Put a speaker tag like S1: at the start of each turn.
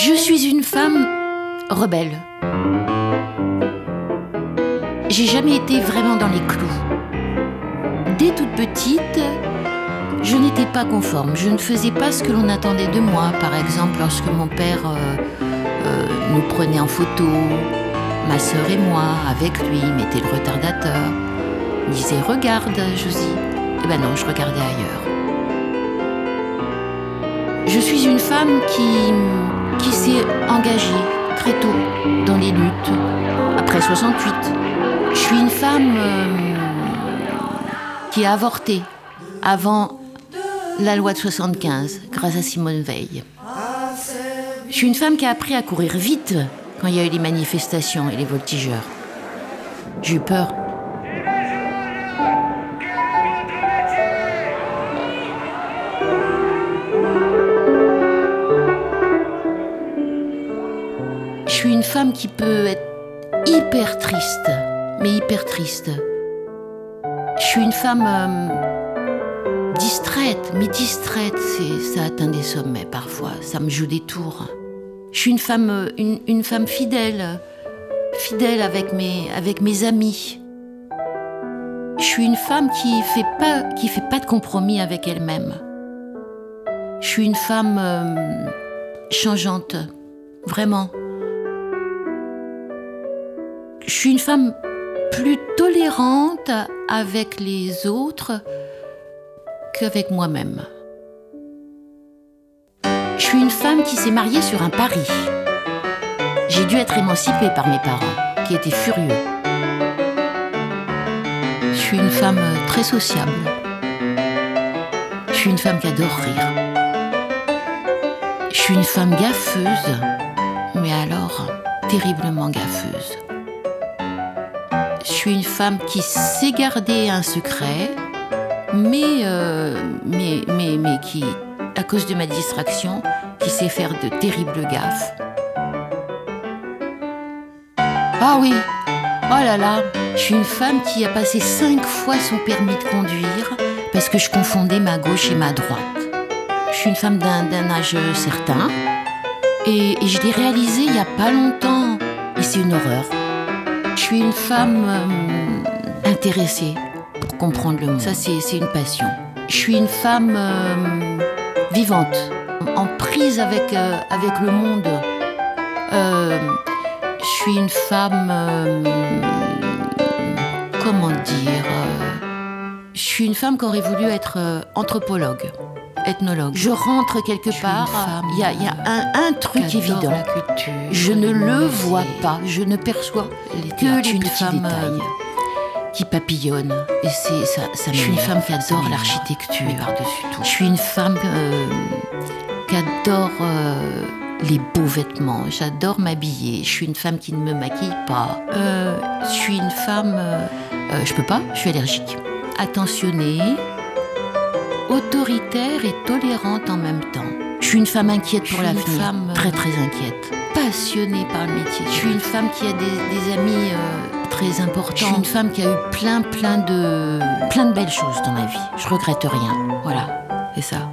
S1: Je suis une femme rebelle. J'ai jamais été vraiment dans les clous. Dès toute petite, je n'étais pas conforme. Je ne faisais pas ce que l'on attendait de moi. Par exemple, lorsque mon père euh, euh, nous prenait en photo, ma sœur et moi, avec lui, mettait le retardateur, disait Regarde, Josie. Eh ben non, je regardais ailleurs. Je suis une femme qui, qui s'est engagée très tôt dans les luttes, après 68. Je suis une femme euh, qui a avorté avant la loi de 75, grâce à Simone Veil. Je suis une femme qui a appris à courir vite quand il y a eu les manifestations et les voltigeurs. J'ai eu peur. Suis une femme qui peut être hyper triste, mais hyper triste. Je suis une femme euh, distraite, mais distraite, ça atteint des sommets parfois, ça me joue des tours. Je suis une femme, euh, une, femme fidèle, fidèle avec mes, avec mes amis. Je suis une femme qui fait pas, qui fait pas de compromis avec elle-même. Je suis une femme euh, changeante, vraiment. Je suis une femme plus tolérante avec les autres qu'avec moi-même. Je suis une femme qui s'est mariée sur un pari. J'ai dû être émancipée par mes parents, qui étaient furieux. Je suis une femme très sociable. Je suis une femme qui adore rire. Je suis une femme gaffeuse, mais alors terriblement gaffeuse. Je suis une femme qui sait garder un secret, mais, euh, mais, mais, mais qui, à cause de ma distraction, qui sait faire de terribles gaffes. Ah oui, oh là là, je suis une femme qui a passé cinq fois son permis de conduire parce que je confondais ma gauche et ma droite. Je suis une femme d'un âge certain et, et je l'ai réalisé il y a pas longtemps et c'est une horreur. Je suis une femme euh, intéressée pour comprendre le monde. Ça, c'est une passion. Je suis une femme euh, vivante, en prise avec, euh, avec le monde. Je suis une femme. comment dire Je suis une femme qui aurait voulu être anthropologue, ethnologue. Je rentre quelque part, il y a, il y a un, un truc évident. Je ne le vois pas, je ne perçois que les
S2: une
S1: petits
S2: femme,
S1: détails qui papillonnent. Et c'est ça, ça
S2: Je suis une femme qui adore l'architecture.
S1: Mais par-dessus tout. Je suis une femme euh, qui adore euh, les beaux vêtements. J'adore m'habiller. Je suis une femme qui ne me maquille pas. Euh, je suis une femme. euh, euh, je peux pas, je suis allergique. Attentionnée, autoritaire et tolérante en même temps. Je suis une femme inquiète
S2: Je
S1: pour
S2: suis une
S1: l'avenir.
S2: femme, euh,
S1: très très inquiète. Passionnée par le métier. Je suis une femme qui a des, des amis euh, très importants. Je suis une femme qui a eu plein plein de plein de belles choses dans ma vie. Je regrette rien. Voilà, c'est ça.